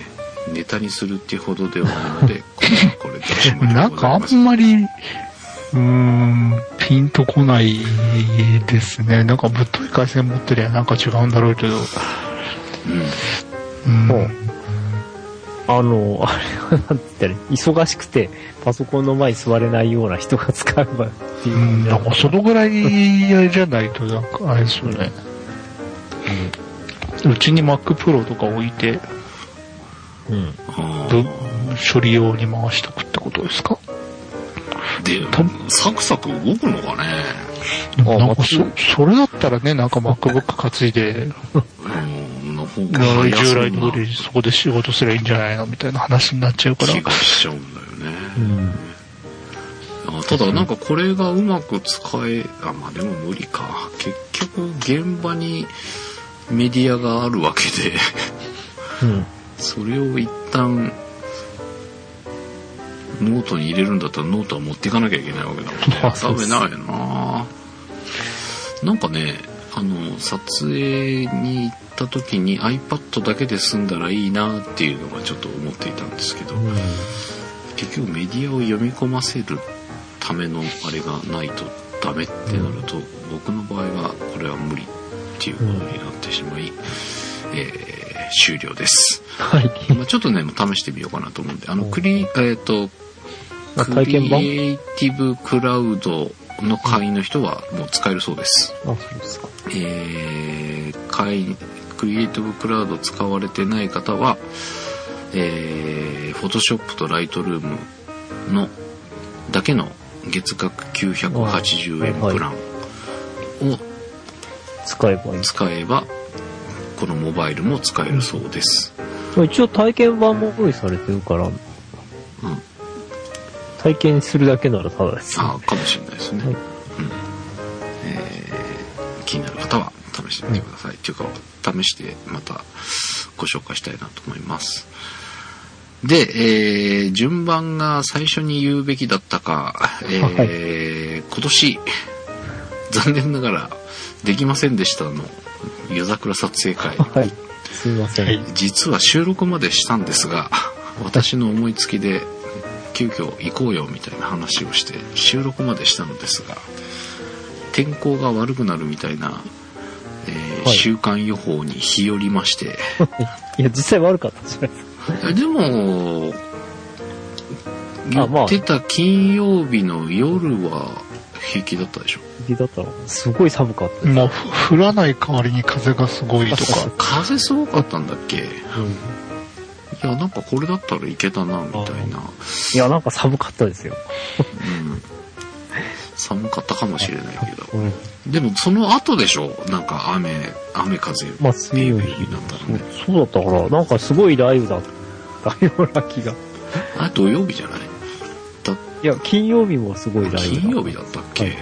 [SPEAKER 2] ネタにするっていうほどではないので、これはこれでおしまいで
[SPEAKER 3] なんかあ
[SPEAKER 2] ございます。
[SPEAKER 3] んまり、うーん、ピンとこないですね。なんかぶっとい回線持ってりゃなんか違うんだろうけど。
[SPEAKER 2] うん
[SPEAKER 3] うん。
[SPEAKER 1] あの、あれはなんて言ったら、忙しくて、パソコンの前に座れないような人が使えばっていうう。
[SPEAKER 3] ん、なんかそのぐらいじゃないと、なんかあれですよね。うちに Mac Pro とか置いて、
[SPEAKER 1] うん。
[SPEAKER 3] 処理用に回しておくってことですか？
[SPEAKER 2] で、サクサク動くのかね
[SPEAKER 1] あ
[SPEAKER 3] なんかそそれだったらね、なんか MacBook 担いで、従来通りそこで仕事すればいいんじゃないのみたいな話になっちゃうから。
[SPEAKER 2] 気がしちゃうんだよね。
[SPEAKER 1] うん。
[SPEAKER 2] あただなんかこれがうまく使え、あ、まあでも無理か。結局現場にメディアがあるわけで、
[SPEAKER 1] うん。
[SPEAKER 2] それを一旦ノートに入れるんだったらノートは持っていかなきゃいけないわけだもんね。
[SPEAKER 1] ま あそうです
[SPEAKER 2] ダメないよななんかね、あの、撮影に行った時に iPad だけで済んだらいいなっていうのがちょっと思っていたんですけど、結結局メディアを読み込ませるためのあれがないとダメってなると、僕の場合はこれは無理っていうことになってしまい、えー終了です。
[SPEAKER 1] はい。
[SPEAKER 2] まあ、ちょっとね、試してみようかなと思うんで、あの、クリ、えっ、と、
[SPEAKER 1] あ
[SPEAKER 2] クリエイティブクラウドの会員の人はもう使えるそうです。
[SPEAKER 1] あ、そうですか。
[SPEAKER 2] えー、会員、クリエイティブクラウド使われてない方は、えー、フォトショップとライトルームのだけの月額980円プランを
[SPEAKER 1] 使えば。
[SPEAKER 2] 使えば、このモバイルも使えるそうです。
[SPEAKER 1] 一応体験版も用意されてるから、
[SPEAKER 2] うん。
[SPEAKER 1] 体験するだけならただですよ。
[SPEAKER 2] ああ、かもしれないですね。
[SPEAKER 1] はい
[SPEAKER 2] 試してみてください。というか、試してまたご紹介したいなと思います。で、えー、順番が最初に言うべきだったか、えー今年、残念ながらできませんでしたの、夜桜撮影会。
[SPEAKER 1] はい。すいません。
[SPEAKER 3] はい
[SPEAKER 2] 実は収録までしたんですが、私の思いつきで、急遽行こうよみたいな話をして、収録までしたのですが、天候が悪くなるみたいな、えー
[SPEAKER 1] はい
[SPEAKER 2] 週間予報に日和りまして、
[SPEAKER 1] いや、実際悪かったじゃないですか。
[SPEAKER 2] えでも、
[SPEAKER 1] あまあ
[SPEAKER 2] 言ってた金曜日の夜は平気だったでしょ。
[SPEAKER 1] 時だったら、すごい寒かったです。
[SPEAKER 3] まあ、ふ降らない代わりに風がすごいとか。
[SPEAKER 2] 風すごかったんだっけ？い
[SPEAKER 1] うん
[SPEAKER 2] や、なんかこれだったらいけたな、みたいな。
[SPEAKER 1] いや、なんか寒かったですよ。
[SPEAKER 2] うん。寒かったかもしれないけど。
[SPEAKER 1] うん。
[SPEAKER 2] でもその後でしょ？なんか雨、雨風、
[SPEAKER 1] まあ、
[SPEAKER 2] ビ
[SPEAKER 1] 水曜日
[SPEAKER 2] なったのね。
[SPEAKER 1] そうだったから、なんかすごい雷雨だったような気が。
[SPEAKER 2] あれ土曜日じゃない？だ
[SPEAKER 1] いや、金曜日もすごい雷雨
[SPEAKER 2] 金曜日だったっけ、
[SPEAKER 1] はい
[SPEAKER 2] も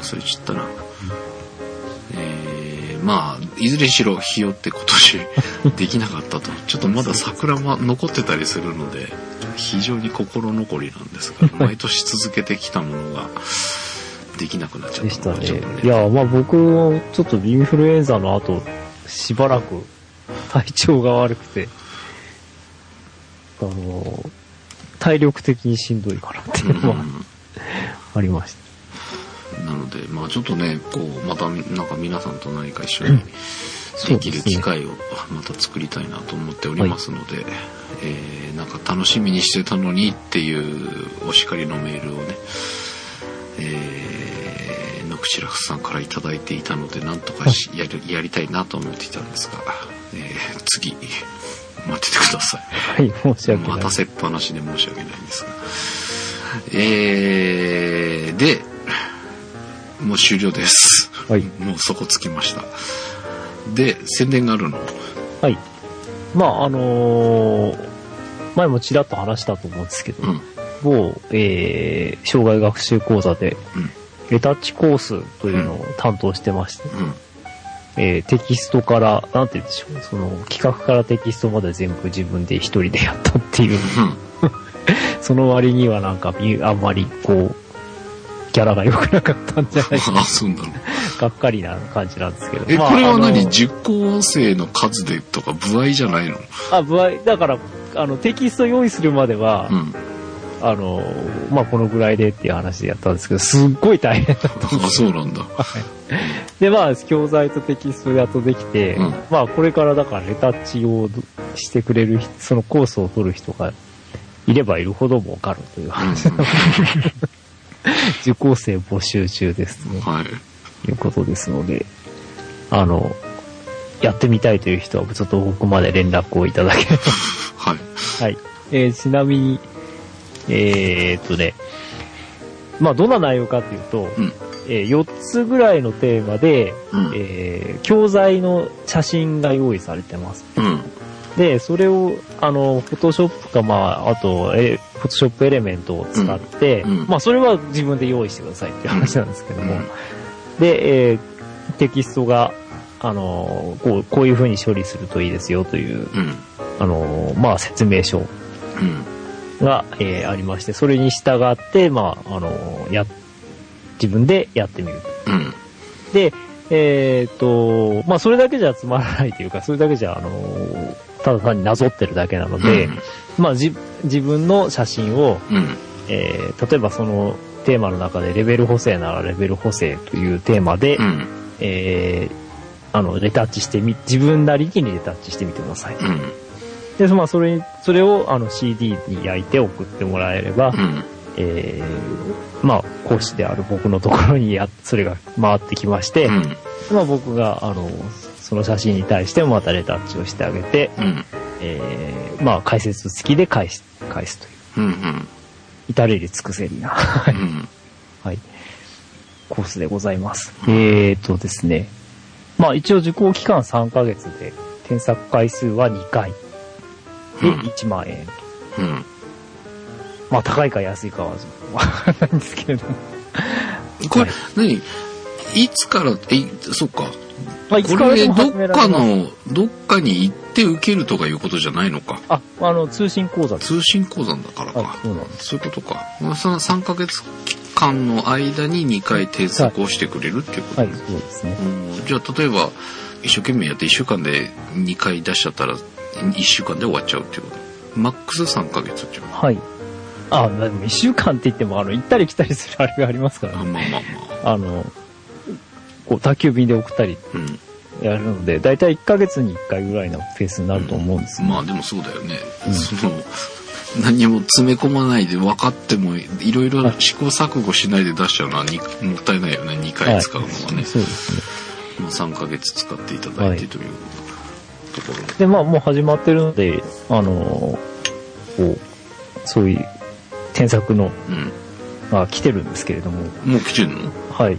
[SPEAKER 2] う忘れちゃったな。えー、まあ、いずれにしろ、日よって今年 できなかったと。ちょっとまだ桜も残ってたりするので、非常に心残りなんですが、毎年続けてきたものができなくなっちゃっ
[SPEAKER 1] でしたた
[SPEAKER 2] のがちょっと
[SPEAKER 1] ね。いや、まあ僕もちょっとインフルエンザの後、しばらく 体調が悪くて、あの、体力的にしんどいかなっていうのはありました。
[SPEAKER 2] なので、まあちょっとね、こう、また、なんか皆さんと何か一緒にできる機会をまた作りたいなと思っておりますので、えーなんか楽しみにしてたのにっていうお叱りのメールをね、えー、ノクチラフさんからいただいていたので、なんとかしやりやりたいなと思っていたんですが、えー次、待っててください。
[SPEAKER 1] はい、申し訳ない。
[SPEAKER 2] 待たせっぱなしで申し訳ないんですが。えー、で、もう終了です。
[SPEAKER 1] はい。
[SPEAKER 2] もうそこつきました。で、宣伝があるの。
[SPEAKER 1] はい。まあ、あのー前もちらっと話したと思うんですけど、
[SPEAKER 2] うん。
[SPEAKER 1] 某、えー、障害学習講座で、
[SPEAKER 2] うん
[SPEAKER 1] レタッチコースというのを担当してまして、
[SPEAKER 2] うん。
[SPEAKER 1] えーテキストから、なんて言うんでしょう、その企画からテキストまで全部自分で一人でやったっていう、その割にはなんかみあんまりこう、ギャラが良くなかったんじゃないか、
[SPEAKER 2] あ、そうなの。
[SPEAKER 1] がっかりな感じなんですけど。
[SPEAKER 2] え、
[SPEAKER 1] まあ
[SPEAKER 2] これは何？
[SPEAKER 1] あの
[SPEAKER 2] 受講生の数でとか部合じゃないの？
[SPEAKER 1] あ、部合、だから、あの、テキスト用意するまでは、
[SPEAKER 2] うん。
[SPEAKER 1] あの、まあ、このぐらいでっていう話でやったんですけど、すっごい大変だった。
[SPEAKER 2] あ、そうなんだ。
[SPEAKER 1] で、まあ、教材とテキストやっとできて、
[SPEAKER 2] うん
[SPEAKER 1] まあ、これからだからレタッチをしてくれる人、そのコースを取る人がいればいるほど儲かるという
[SPEAKER 2] うん
[SPEAKER 1] 話なので、受講生募集中ですね。
[SPEAKER 2] はい。
[SPEAKER 1] ということですので、あの、やってみたいという人は、ちょっと僕まで連絡をいただければ
[SPEAKER 2] はい。
[SPEAKER 1] はい。えーちなみに、えーっとね、まあ、どんな内容かっていうと、
[SPEAKER 2] うん
[SPEAKER 1] え4つぐらいのテーマで、
[SPEAKER 2] うん。
[SPEAKER 1] えー教材の写真が用意されてます。
[SPEAKER 2] うん。
[SPEAKER 1] で、それを、あの、フォトショップか、まあ、あと、えフォトショップエレメントを使って、
[SPEAKER 2] うんうん
[SPEAKER 1] まあ、それは自分で用意してくださいっていう話なんですけども、
[SPEAKER 2] うん
[SPEAKER 1] で、えーテキストが、あの、こう、こういう風に処理するといいですよという、
[SPEAKER 2] うん。
[SPEAKER 1] あの、まあ、説明書
[SPEAKER 2] うん。
[SPEAKER 1] が、えーありまして、それに従って、まあ、あの、や、自分でやってみる。
[SPEAKER 2] うん。
[SPEAKER 1] で、えっ、と、まあ、それだけじゃつまらないというか、それだけじゃ、あの、ただ単になぞってるだけなので、まあじ自分の写真を、
[SPEAKER 2] うん。
[SPEAKER 1] えー例えばそのテーマの中でレベル補正ならレベル補正というテーマで、
[SPEAKER 2] うん。
[SPEAKER 1] えーあの、レタッチしてみ、自分なりにレタッチしてみてください。
[SPEAKER 2] うん。
[SPEAKER 1] で、まあ、それに、それを、あの、CD に焼いて送ってもらえれば、
[SPEAKER 2] うん。
[SPEAKER 1] えーまあ、講師である僕のところにや、それが回ってきまして、
[SPEAKER 2] うん。
[SPEAKER 1] まあ、僕が、あの、その写真に対してまたレタッチをしてあげて、
[SPEAKER 2] うん。
[SPEAKER 1] えーまあ、解説付きで返し、返すという、
[SPEAKER 2] うん。
[SPEAKER 1] 至れり尽くせりな、
[SPEAKER 2] うん。
[SPEAKER 1] はい、コースでございます。えーとですね、まあ、一応受講期間3ヶ月で、添削回数は2回で
[SPEAKER 2] うん
[SPEAKER 1] 1万円。
[SPEAKER 2] うん。
[SPEAKER 1] まあ、高いか安いかはわからないんですけれども。
[SPEAKER 2] これ
[SPEAKER 1] はい、
[SPEAKER 2] 何？いつから、え、そっか。
[SPEAKER 1] まあ、
[SPEAKER 2] これでどっ。かの、どっかに行って受けるとかいうことじゃないのか。
[SPEAKER 1] あ、あの、通信講座。
[SPEAKER 2] 通信講座だからか。
[SPEAKER 1] はい、そうなん。
[SPEAKER 2] そういうことか。その3ヶ月間の間に2回添削をしてくれるっていうこと、
[SPEAKER 1] はい、そうですね。
[SPEAKER 2] うんじゃあ例えば一生懸命やって1週間で2回出しちゃったら1週間で終わっちゃうっていうことマックス3ヶ月っていうの
[SPEAKER 1] はい。あ、でも一週間って言っても、あの、行ったり来たりするあれがありますから
[SPEAKER 2] あ
[SPEAKER 1] ね。
[SPEAKER 2] まあまあまあ
[SPEAKER 1] あの、こう、宅急便で送ったり
[SPEAKER 2] うん。
[SPEAKER 1] やるので、だいたい1ヶ月に1回ぐらいのペースになると思うんですよ。
[SPEAKER 2] まあでもそうだよね、
[SPEAKER 1] うん。
[SPEAKER 2] その何も詰め込まないで分かってもいろいろ試行錯誤しないで出しちゃうのはにもったいないよね。2回使うのはね、
[SPEAKER 1] そうですね。
[SPEAKER 2] まあ、3ヶ月使っていただいてというところで、
[SPEAKER 1] で、まあ、もう始まってるので、あの、こう、そういう添削の、
[SPEAKER 2] うん。
[SPEAKER 1] が来てるんですけれども、
[SPEAKER 2] もう来てんの？
[SPEAKER 1] はい。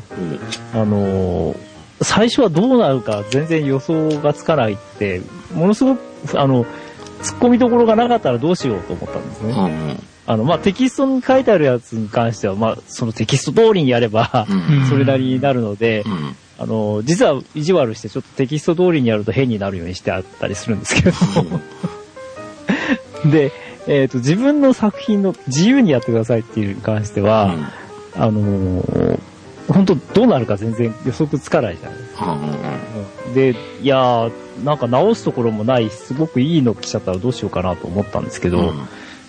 [SPEAKER 1] あのー最初はどうなるか全然予想がつかないって、ものすごく、あの、突っ込みどころがなかったらどうしようと思ったんですね。
[SPEAKER 2] うん
[SPEAKER 1] あの、まあ、テキストに書いてあるやつに関しては、まあ、そのテキスト通りにやれば、
[SPEAKER 2] うん
[SPEAKER 1] それなりになるので、
[SPEAKER 2] うん
[SPEAKER 1] あの、実は意地悪してちょっとテキスト通りにやると変になるようにしてあったりするんですけれども。で、えっ、と、自分の作品の自由にやってくださいっていうに関しては、あのー本当どうなるか全然予測つかないじゃないですか。
[SPEAKER 2] うん
[SPEAKER 1] で、いやー、なんか直すところもない、すごくいいの来ちゃったらどうしようかなと思ったんですけど、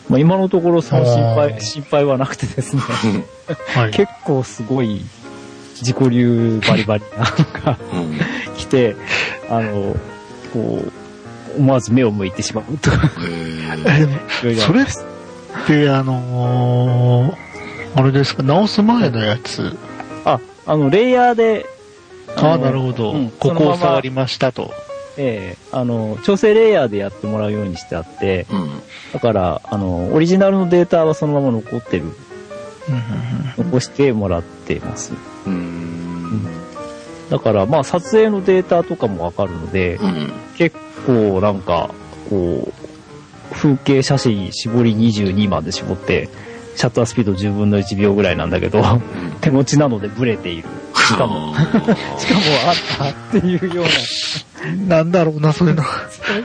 [SPEAKER 1] まあ、今のところその心
[SPEAKER 3] あ
[SPEAKER 1] 配、
[SPEAKER 3] ー
[SPEAKER 1] 心配はなくてですね、
[SPEAKER 3] はい。
[SPEAKER 1] 結構すごい自己流バリバリなのが
[SPEAKER 2] うん。
[SPEAKER 1] 来て、あの、こう、思わず目を向いてしまうと。か、
[SPEAKER 3] それって、あのーあれですか、直す前のやつ。
[SPEAKER 1] あ、あの、レイヤーで、
[SPEAKER 3] ああ、
[SPEAKER 1] の
[SPEAKER 3] なるほど。
[SPEAKER 1] うん
[SPEAKER 3] ここを触りましたと。
[SPEAKER 1] ええあの、調整レイヤーでやってもらうようにしてあって、
[SPEAKER 2] うん
[SPEAKER 1] だから、あの、オリジナルのデータはそのまま残ってる、残してもらってます。
[SPEAKER 2] うーん
[SPEAKER 1] だから、まあ、撮影のデータとかもわかるので、
[SPEAKER 2] うん
[SPEAKER 1] 結構なんか、こう、風景写真絞り22まで絞って、シャッタースピード10分の1秒ぐらいなんだけど、手持ちなのでブレている。しかも、しかもあったっていうような。
[SPEAKER 3] うんなんだろうな、そういうの。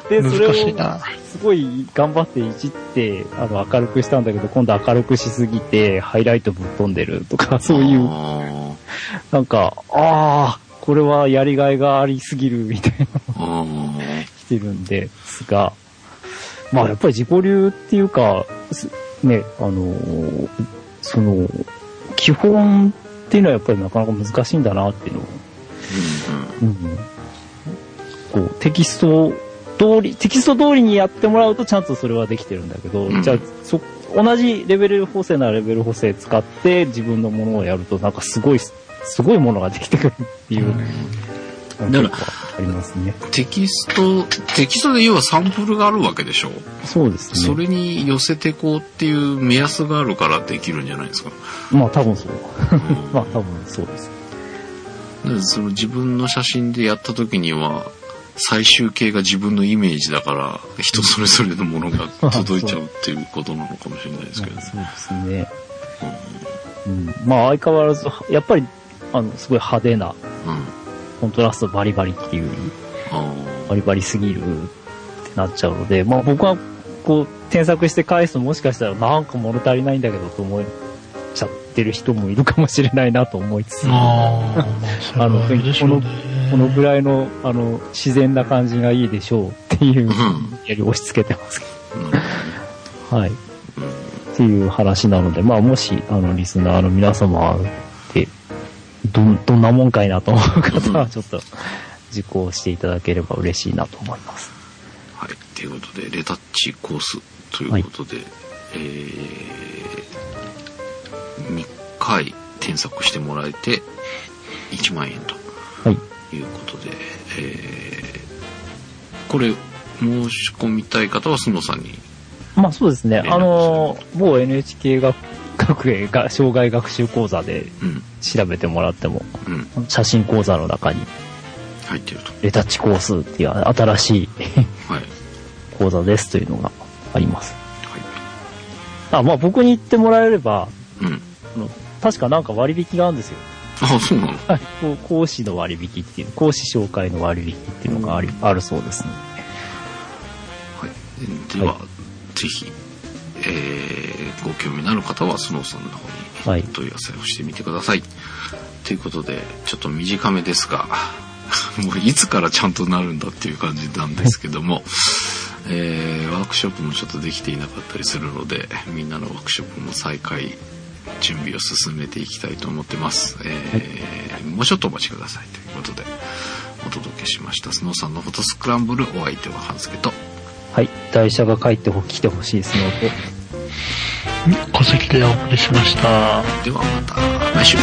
[SPEAKER 1] で、それを。すごい頑張っていじって、あの、明るくしたんだけど、今度明るくしすぎて、ハイライトぶっ飛んでるとか、そういう、
[SPEAKER 2] あ
[SPEAKER 1] なんか、ああ、これはやりがいがありすぎるみたいなの
[SPEAKER 2] ーあー
[SPEAKER 1] が来てるんですが、まあやっぱり自己流っていうか、すね、あのーその、基本っていうのはやっぱりなかなか難しいんだなっていうのを
[SPEAKER 2] うん
[SPEAKER 1] うん。こう、テキスト通り、テキスト通りにやってもらうとちゃんとそれはできてるんだけど、
[SPEAKER 2] うん。
[SPEAKER 1] じゃあ、そ、同じレベル補正ならレベル補正使って自分のものをやるとなんかすごい、すごいものができてくるっていう、
[SPEAKER 2] だから
[SPEAKER 1] ありますね。
[SPEAKER 2] テキストテキストで要はサンプルがあるわけでしょ？
[SPEAKER 1] そうですね。
[SPEAKER 2] それに寄せてこうっていう目安があるからできるんじゃないですか？
[SPEAKER 1] まあ多分そう。まあ多分そうです。
[SPEAKER 2] その自分の写真でやった時には最終形が自分のイメージだから人それぞれのものが届いちゃうっていうことなのかもしれないですけどね。
[SPEAKER 1] そうですね。うん、まあ相変わらず、やっぱり、あの、すごい派手な、
[SPEAKER 2] うん。
[SPEAKER 1] コントラストバリバリっていう
[SPEAKER 2] あ
[SPEAKER 1] バリバリすぎるってなっちゃうので、まあ僕はこう添削して返すともしかしたらなんか物足りないんだけどと思っちゃってる人もいるかもしれないなと思いつつ、
[SPEAKER 3] ああ、まあ、それはあれでしょうね。
[SPEAKER 1] このぐらいのあの自然な感じがいいでしょうっていう、
[SPEAKER 2] うん
[SPEAKER 1] やり押し付けてますけど。はい。っていう話なので、まあもし、あの、リスナーの皆様で、どん、どんなもんかいなと思う方は、ちょっと、受講していただければ嬉しいなと思います。
[SPEAKER 2] はい。ということで、レタッチコースということで、えー、2回添削してもらえて、1万円と
[SPEAKER 1] はい。
[SPEAKER 2] いうことで、えー、これ、申し込みたい方は、スノさんに、
[SPEAKER 1] まあそうですね。あの、某 NHK 学学園が障害学習講座で
[SPEAKER 2] うん、
[SPEAKER 1] 調べてもらっても、
[SPEAKER 2] うん、
[SPEAKER 1] 写真講座の中に、
[SPEAKER 2] 入ってると。
[SPEAKER 1] レタッチコースっていう新しい
[SPEAKER 2] はい。
[SPEAKER 1] 講座ですというのがあります。
[SPEAKER 2] は
[SPEAKER 1] あ、まあ僕に言ってもらえれば、
[SPEAKER 2] い。うん。
[SPEAKER 1] 確かなんか割引があるんですよ。
[SPEAKER 2] あ、そうなの？
[SPEAKER 1] 講師の割引っていう、講師紹介の割引っていうのがあり、あるそうですね。
[SPEAKER 2] はい。では、
[SPEAKER 1] は
[SPEAKER 2] ぜひ、えー、ご興味のある方は、スノーさんの方
[SPEAKER 1] はい
[SPEAKER 2] に問い合わせをしてみてください。ということで、ちょっと短めですが、もういつからちゃんとなるんだっていう感じなんですけども、えー、ワークショップもちょっとできていなかったりするので、みんなのワークショップも再開、準備を進めていきたいと思ってます。えーもうちょっとお待ちくださいということで、お届けしました。スノーさんのフォトスクランブル、お相手は半助と、
[SPEAKER 1] はい。台車が帰ってほ来てほしいですので、
[SPEAKER 3] 戸籍でお送りしました。
[SPEAKER 2] ではまた来週。